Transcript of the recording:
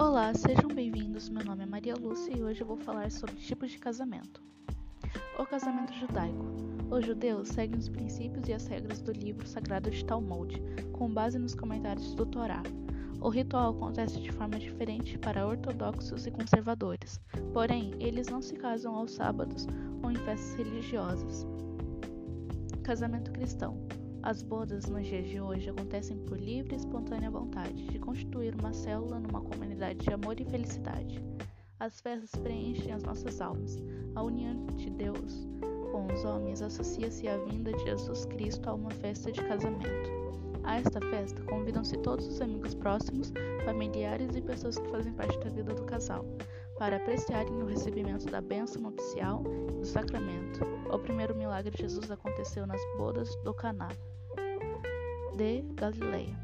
Olá, sejam bem-vindos. Meu nome é Maria Lúcia e hoje eu vou falar sobre tipos de casamento. O casamento judaico. Os judeus seguem os princípios e as regras do livro sagrado de Talmud, com base nos comentários do Torá. O ritual acontece de forma diferente para ortodoxos e conservadores, porém, eles não se casam aos sábados ou em festas religiosas. Casamento cristão. As bodas nos dias de hoje acontecem por livre e espontânea vontade de constituir uma célula numa comunidade de amor e felicidade. As festas preenchem as nossas almas. A união de Deus com os homens associa-se à vinda de Jesus Cristo a uma festa de casamento. A esta festa convidam-se todos os amigos próximos, familiares e pessoas que fazem parte da vida do casal, para apreciarem o recebimento da bênção nupcial e do sacramento. O primeiro milagre de Jesus aconteceu nas bodas do Caná de Galileia.